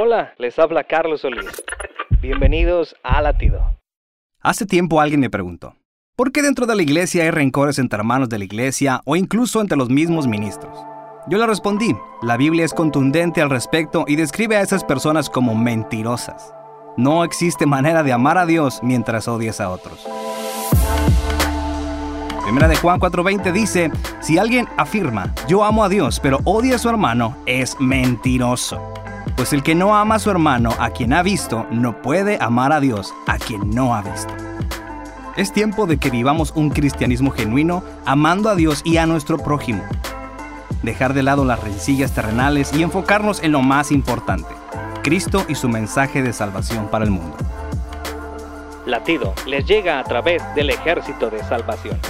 Hola, les habla Carlos Solís. Bienvenidos a Latido. Hace tiempo alguien me preguntó, ¿por qué dentro de la iglesia hay rencores entre hermanos de la iglesia o incluso entre los mismos ministros? Yo le respondí, la Biblia es contundente al respecto y describe a esas personas como mentirosas. No existe manera de amar a Dios mientras odias a otros. Primera de Juan 4:20 dice, si alguien afirma, yo amo a Dios, pero odia a su hermano, es mentiroso. Pues el que no ama a su hermano, a quien ha visto, no puede amar a Dios, a quien no ha visto. Es tiempo de que vivamos un cristianismo genuino, amando a Dios y a nuestro prójimo. Dejar de lado las rencillas terrenales y enfocarnos en lo más importante, Cristo y su mensaje de salvación para el mundo. Latido les llega a través del ejército de salvación.